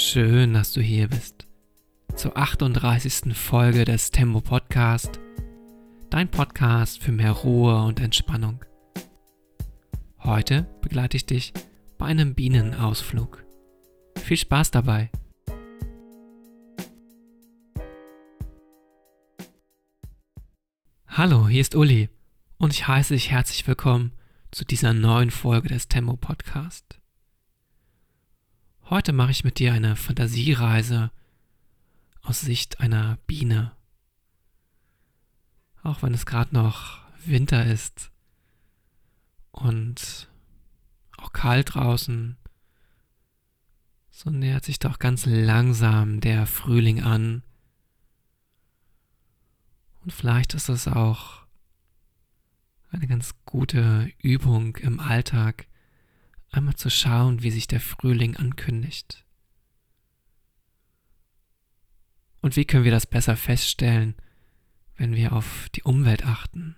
Schön, dass du hier bist. Zur 38. Folge des Tempo Podcast. Dein Podcast für mehr Ruhe und Entspannung. Heute begleite ich dich bei einem Bienenausflug. Viel Spaß dabei. Hallo, hier ist Uli und ich heiße dich herzlich willkommen zu dieser neuen Folge des Tempo Podcast. Heute mache ich mit dir eine Fantasiereise aus Sicht einer Biene. Auch wenn es gerade noch Winter ist und auch kalt draußen, so nähert sich doch ganz langsam der Frühling an. Und vielleicht ist es auch eine ganz gute Übung im Alltag, einmal zu schauen, wie sich der Frühling ankündigt. Und wie können wir das besser feststellen, wenn wir auf die Umwelt achten,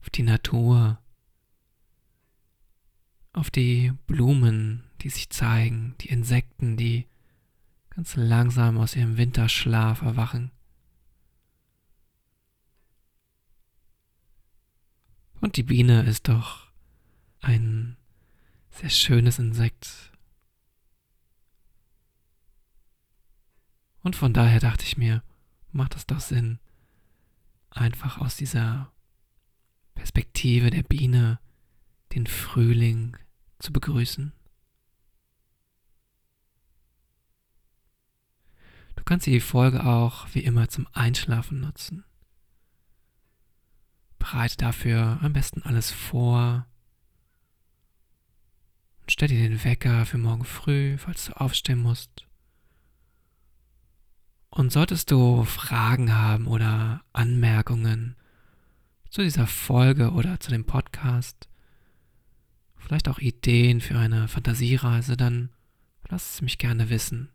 auf die Natur, auf die Blumen, die sich zeigen, die Insekten, die ganz langsam aus ihrem Winterschlaf erwachen. Und die Biene ist doch ein sehr schönes Insekt. Und von daher dachte ich mir, macht es doch Sinn, einfach aus dieser Perspektive der Biene den Frühling zu begrüßen. Du kannst die Folge auch wie immer zum Einschlafen nutzen. Bereite dafür am besten alles vor, und stell dir den Wecker für morgen früh, falls du aufstehen musst. Und solltest du Fragen haben oder Anmerkungen zu dieser Folge oder zu dem Podcast, vielleicht auch Ideen für eine Fantasiereise, dann lass es mich gerne wissen.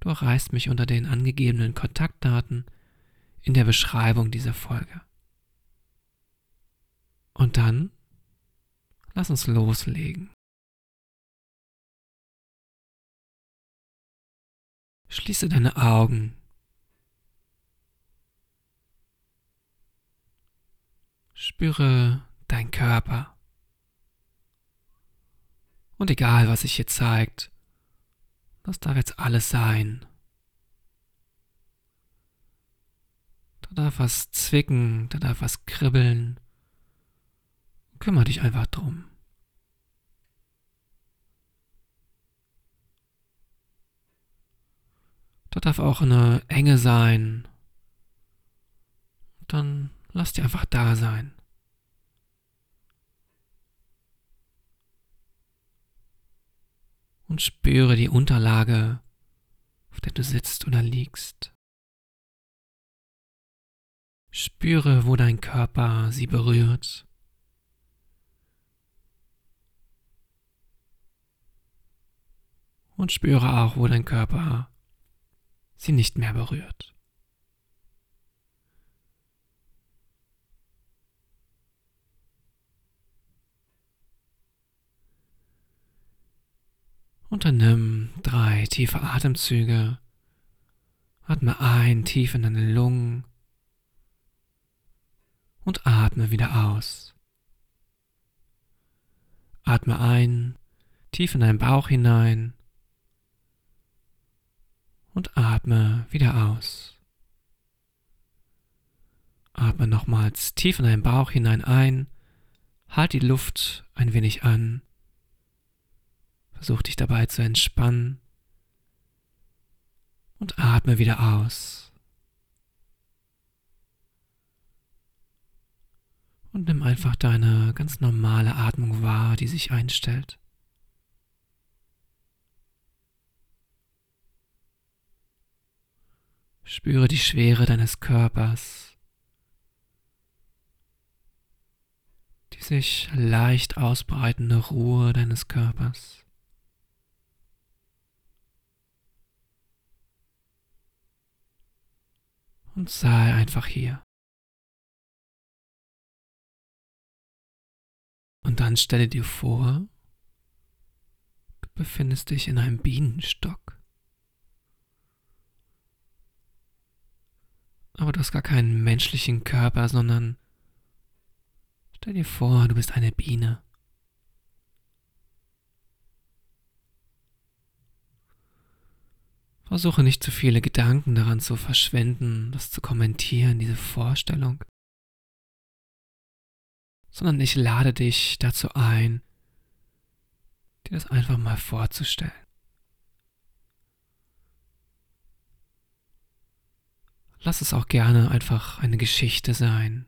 Du erreichst mich unter den angegebenen Kontaktdaten in der Beschreibung dieser Folge. Und dann Lass uns loslegen. Schließe deine Augen. Spüre deinen Körper. Und egal, was sich hier zeigt, das darf jetzt alles sein. Da darf was zwicken, da darf was kribbeln. Kümmer dich einfach drum. Da darf auch eine Enge sein. Dann lass die einfach da sein. Und spüre die Unterlage, auf der du sitzt oder liegst. Spüre, wo dein Körper sie berührt. Und spüre auch, wo dein Körper sie nicht mehr berührt. Unternimm drei tiefe Atemzüge. Atme ein tief in deine Lungen und atme wieder aus. Atme ein tief in deinen Bauch hinein und atme wieder aus. Atme nochmals tief in deinen Bauch hinein ein, halt die Luft ein wenig an, versuch dich dabei zu entspannen und atme wieder aus. Und nimm einfach deine ganz normale Atmung wahr, die sich einstellt. Spüre die Schwere deines Körpers, die sich leicht ausbreitende Ruhe deines Körpers. Und sei einfach hier. Und dann stelle dir vor, du befindest dich in einem Bienenstock. Aber du hast gar keinen menschlichen Körper, sondern stell dir vor, du bist eine Biene. Versuche nicht zu viele Gedanken daran zu verschwenden, das zu kommentieren, diese Vorstellung, sondern ich lade dich dazu ein, dir das einfach mal vorzustellen. Lass es auch gerne einfach eine Geschichte sein,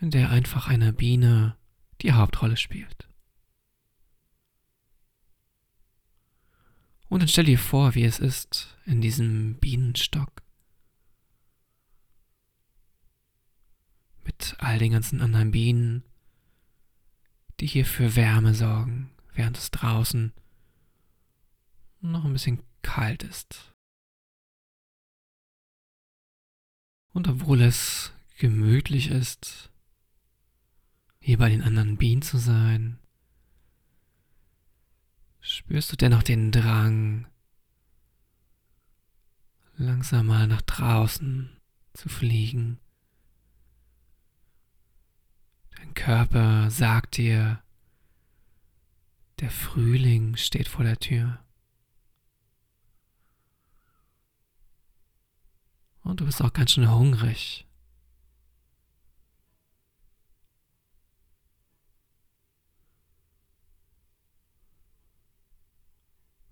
in der einfach eine Biene die Hauptrolle spielt. Und dann stell dir vor, wie es ist in diesem Bienenstock. Mit all den ganzen anderen Bienen, die hier für Wärme sorgen, während es draußen noch ein bisschen kalt ist. Und obwohl es gemütlich ist, hier bei den anderen Bienen zu sein? Spürst du dennoch den Drang, langsam mal nach draußen zu fliegen? Dein Körper sagt dir, der Frühling steht vor der Tür. Und du bist auch ganz schön hungrig.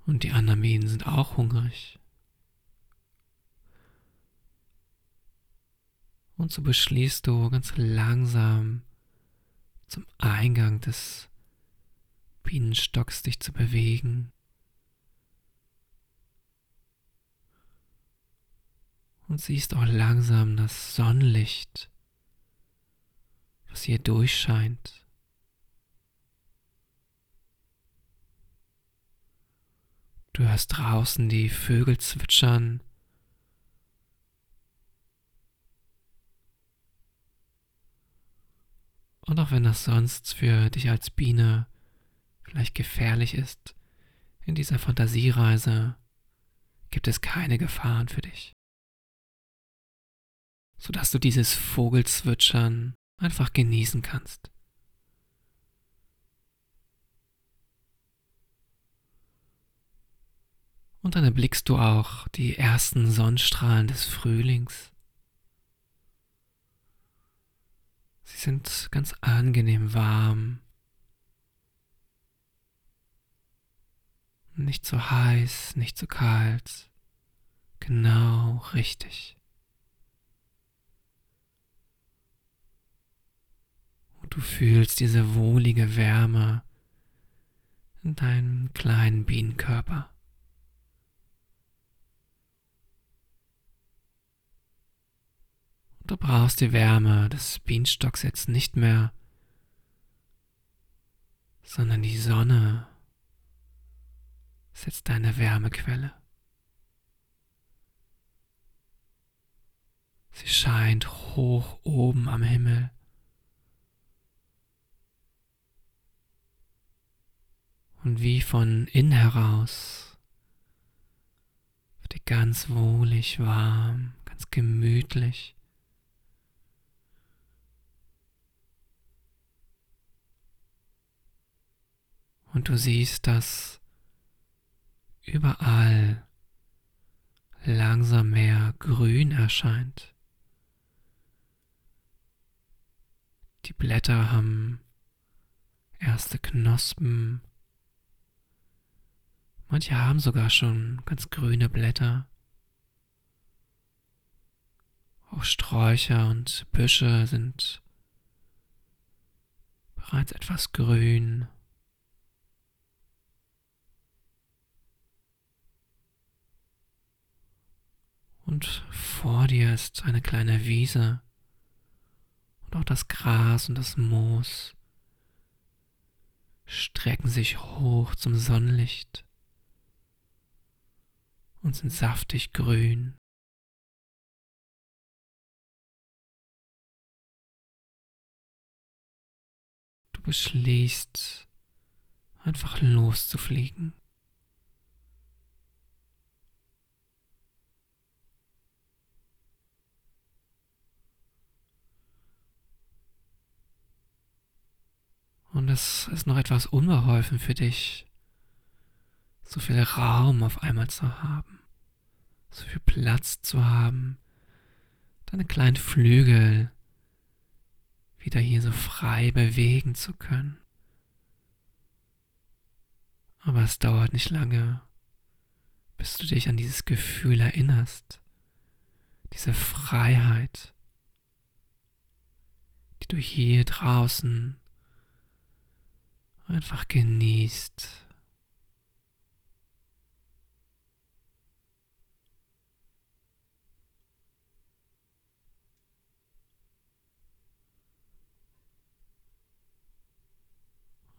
Und die anderen Bienen sind auch hungrig. Und so beschließt du ganz langsam zum Eingang des Bienenstocks dich zu bewegen. Und siehst auch langsam das Sonnenlicht, was hier durchscheint. Du hörst draußen die Vögel zwitschern. Und auch wenn das sonst für dich als Biene vielleicht gefährlich ist, in dieser Fantasiereise gibt es keine Gefahren für dich. Sodass du dieses Vogelzwitschern einfach genießen kannst. Und dann erblickst du auch die ersten Sonnenstrahlen des Frühlings. Sie sind ganz angenehm warm. Nicht zu heiß, nicht zu kalt. Genau richtig. Und du fühlst diese wohlige Wärme in deinem kleinen Bienenkörper. Du brauchst die Wärme des Bienenstocks jetzt nicht mehr, sondern die Sonne ist jetzt deine Wärmequelle. Sie scheint hoch oben am Himmel. Und wie von innen heraus wird dir ganz wohlig warm, ganz gemütlich. Und du siehst, dass überall langsam mehr Grün erscheint. Die Blätter haben erste Knospen. Manche haben sogar schon ganz grüne Blätter. Auch Sträucher und Büsche sind bereits etwas grün. und vor dir ist eine kleine Wiese und auch das Gras und das Moos strecken sich hoch zum Sonnenlicht und sind saftig grün. Du beschließt einfach loszufliegen. Es ist noch etwas unbeholfen für dich, so viel Raum auf einmal zu haben, so viel Platz zu haben, deine kleinen Flügel wieder hier so frei bewegen zu können. Aber es dauert nicht lange, bis du dich an dieses Gefühl erinnerst, diese Freiheit, die du hier draußen einfach genießt.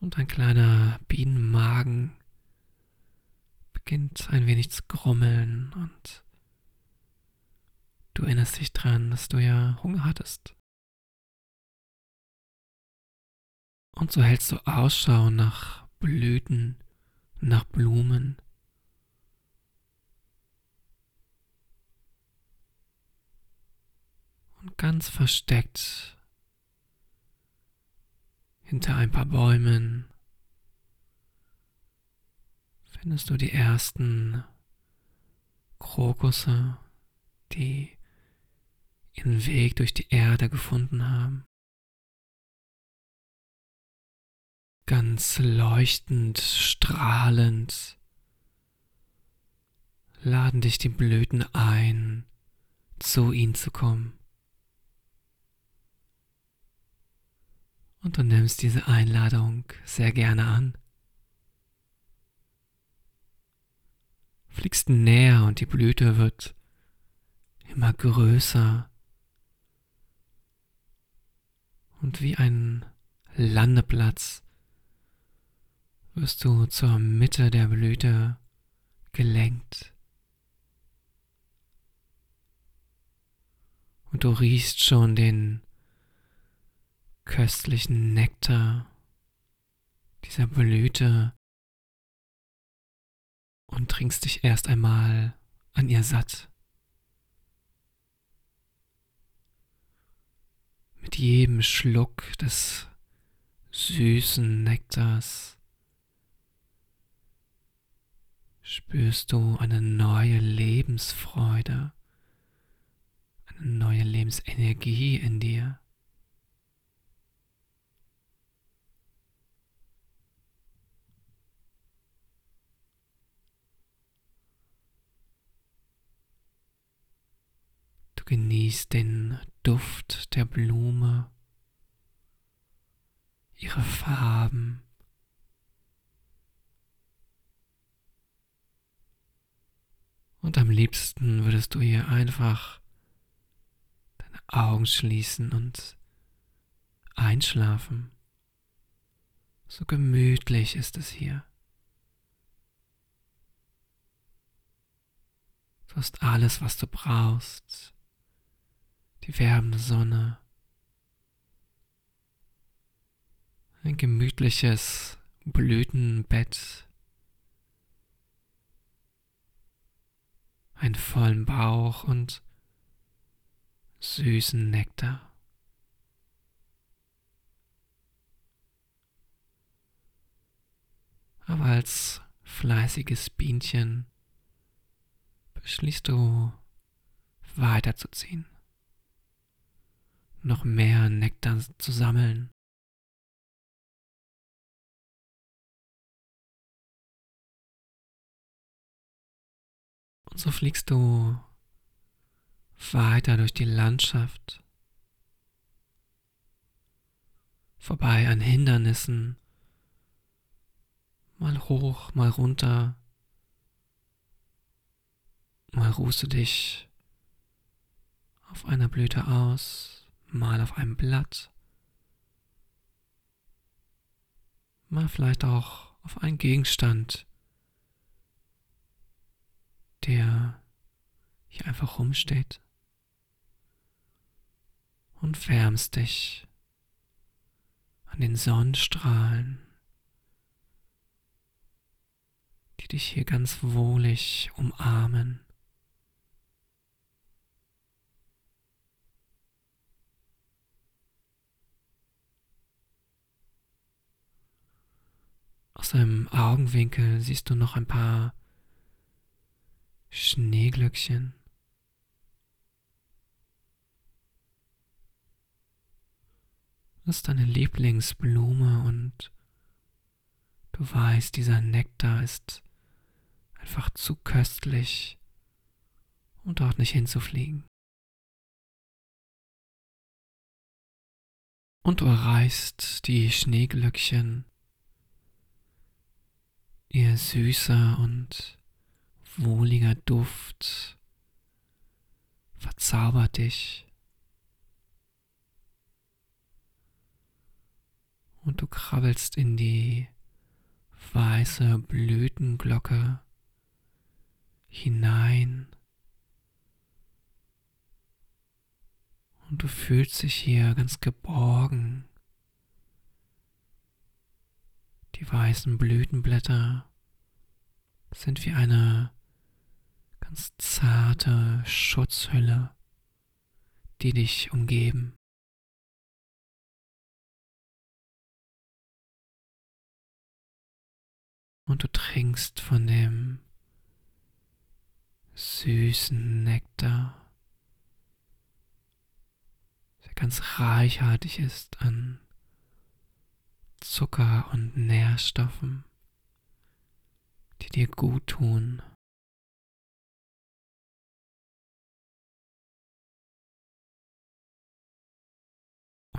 Und ein kleiner Bienenmagen beginnt ein wenig zu grummeln und du erinnerst dich dran, dass du ja Hunger hattest. Und so hältst du Ausschau nach Blüten, nach Blumen. Und ganz versteckt hinter ein paar Bäumen findest du die ersten Krokusse, die ihren Weg durch die Erde gefunden haben. Ganz leuchtend, strahlend laden dich die Blüten ein, zu ihnen zu kommen. Und du nimmst diese Einladung sehr gerne an. Fliegst näher und die Blüte wird immer größer. Und wie ein Landeplatz wirst du zur Mitte der Blüte gelenkt. Und du riechst schon den köstlichen Nektar dieser Blüte und trinkst dich erst einmal an ihr satt. Mit jedem Schluck des süßen Nektars spürst du eine neue Lebensfreude, eine neue Lebensenergie in dir. Genieß den Duft der Blume, ihre Farben. Und am liebsten würdest du hier einfach deine Augen schließen und einschlafen. So gemütlich ist es hier. Du hast alles, was du brauchst die wärmende Sonne, ein gemütliches Blütenbett, einen vollen Bauch und süßen Nektar. Aber als fleißiges Bienchen beschließt du weiterzuziehen noch mehr Nektar zu sammeln. So fliegst du weiter durch die Landschaft, vorbei an Hindernissen, mal hoch, mal runter, mal ruhst du dich auf einer Blüte aus, mal auf einem Blatt, mal vielleicht auch auf einen Gegenstand, der hier einfach rumsteht und wärmst dich an den Sonnenstrahlen, die dich hier ganz wohlig umarmen. Aus deinem Augenwinkel siehst du noch ein paar Schneeglöckchen. Das ist deine Lieblingsblume und du weißt, dieser Nektar ist einfach zu köstlich, um dort nicht hinzufliegen. Und du erreichst die Schneeglöckchen, ihr süßer und wohliger Duft verzaubert dich. Und du krabbelst in die weiße Blütenglocke hinein. Und du fühlst dich hier ganz geborgen. Die weißen Blütenblätter sind wie eine ganz zarte Schutzhülle, die dich umgeben. Und du trinkst von dem süßen Nektar, der ganz reichhaltig ist an Zucker und Nährstoffen, die dir gut tun.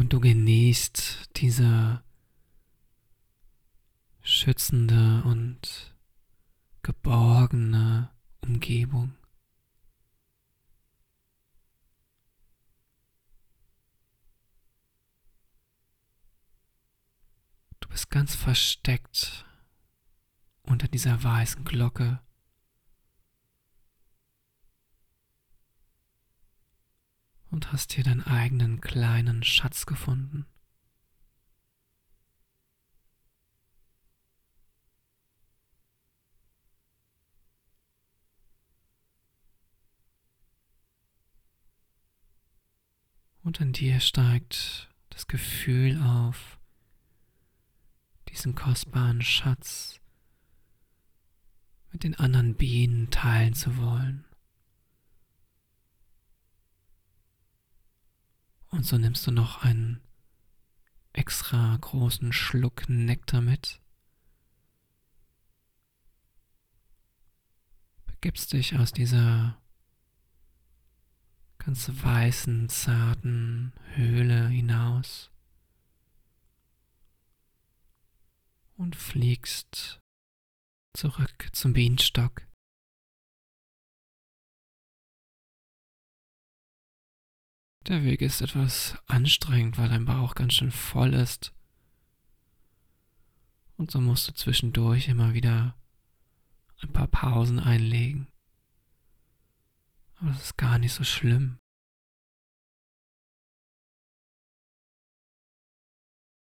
Und du genießt diese schützende und geborgene Umgebung. Du bist ganz versteckt unter dieser weißen Glocke. Und hast hier deinen eigenen kleinen Schatz gefunden. Und in dir steigt das Gefühl auf, diesen kostbaren Schatz mit den anderen Bienen teilen zu wollen. Und so nimmst du noch einen extra großen Schluck Nektar mit. Begibst dich aus dieser ganz weißen, zarten Höhle hinaus und fliegst zurück zum Bienenstock. Der Weg ist etwas anstrengend, weil dein Bauch ganz schön voll ist. Und so musst du zwischendurch immer wieder ein paar Pausen einlegen. Aber das ist gar nicht so schlimm.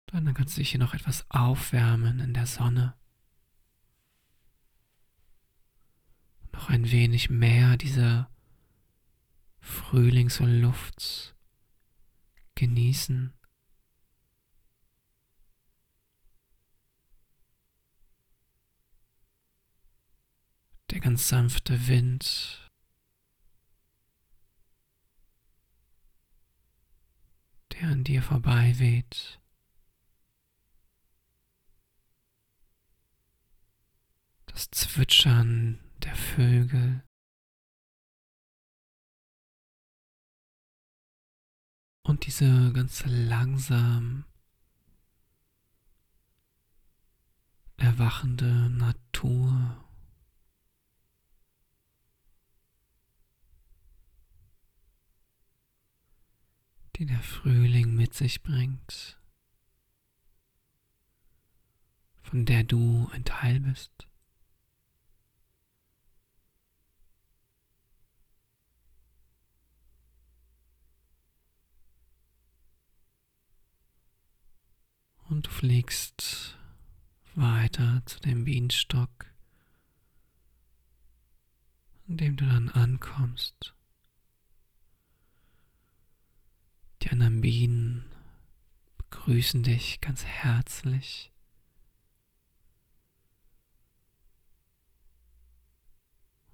Dann kannst du dich hier noch etwas aufwärmen in der Sonne. Noch ein wenig mehr dieser Frühlings- und Luft genießen. Der ganz sanfte Wind, der an dir vorbei weht. Das Zwitschern der Vögel. Und diese ganz langsam erwachende Natur. die der Frühling mit sich bringt, von der du ein Teil bist. Und du fliegst weiter zu dem Bienenstock, an dem du dann ankommst. Die anderen Bienen begrüßen dich ganz herzlich.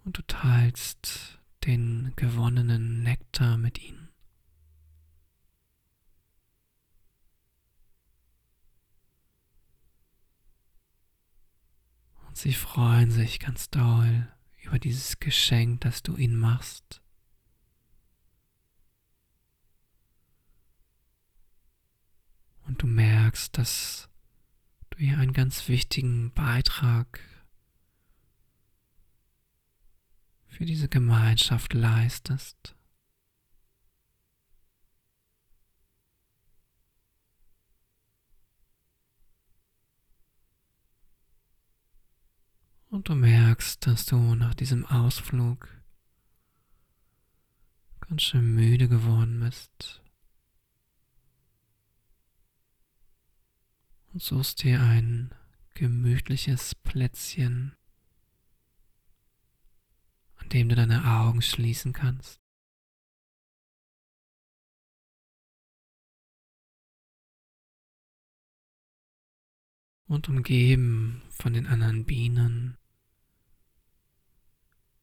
Und du teilst den gewonnenen Nektar mit ihnen. Und sie freuen sich ganz doll über dieses Geschenk, das du ihnen machst. Und du merkst, dass du hier einen ganz wichtigen Beitrag für diese Gemeinschaft leistest. Und du merkst, dass du nach diesem Ausflug ganz schön müde geworden bist. Und suchst dir ein gemütliches Plätzchen, an dem du deine Augen schließen kannst. Und umgeben von den anderen Bienen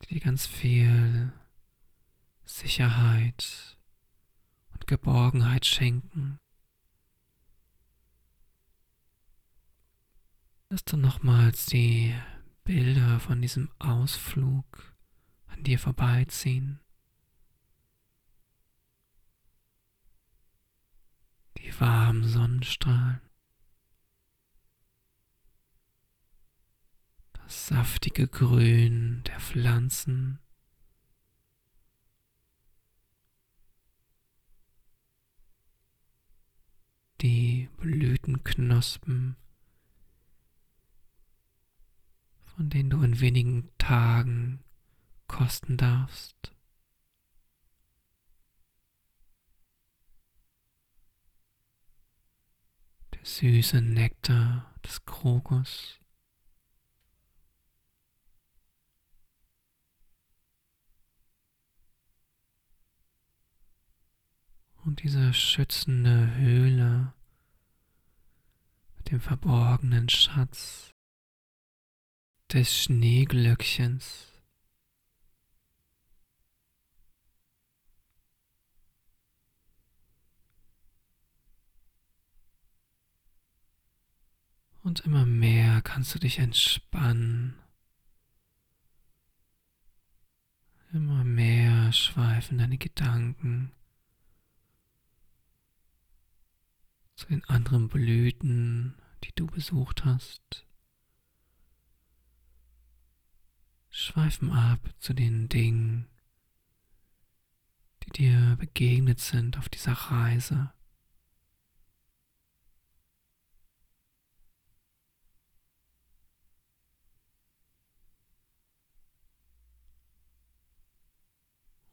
die dir ganz viel Sicherheit und Geborgenheit schenken. Lass du nochmals die Bilder von diesem Ausflug an dir vorbeiziehen. Die warmen Sonnenstrahlen. Saftige Grün der Pflanzen. Die Blütenknospen, von denen du in wenigen Tagen kosten darfst. Der süße Nektar des Krokus. Und diese schützende Höhle mit dem verborgenen Schatz des Schneeglöckchens. Und immer mehr kannst du dich entspannen. Immer mehr schweifen deine Gedanken zu den anderen Blüten, die du besucht hast. Schweifen ab zu den Dingen, die dir begegnet sind auf dieser Reise.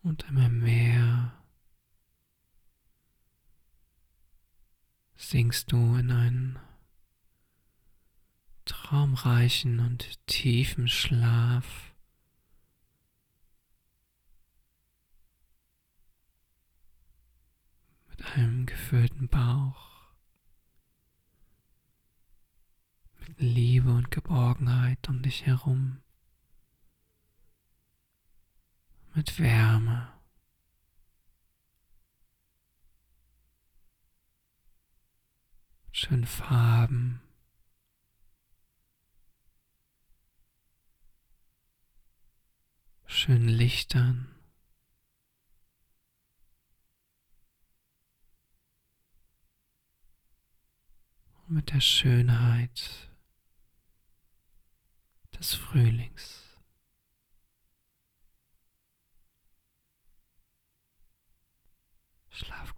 Und immer mehr sinkst du in einen traumreichen und tiefen Schlaf. Mit einem gefüllten Bauch, mit Liebe und Geborgenheit um dich herum, mit Wärme. Schönen Farben. schönen Lichtern. Und mit der Schönheit des Frühlings. Schlaf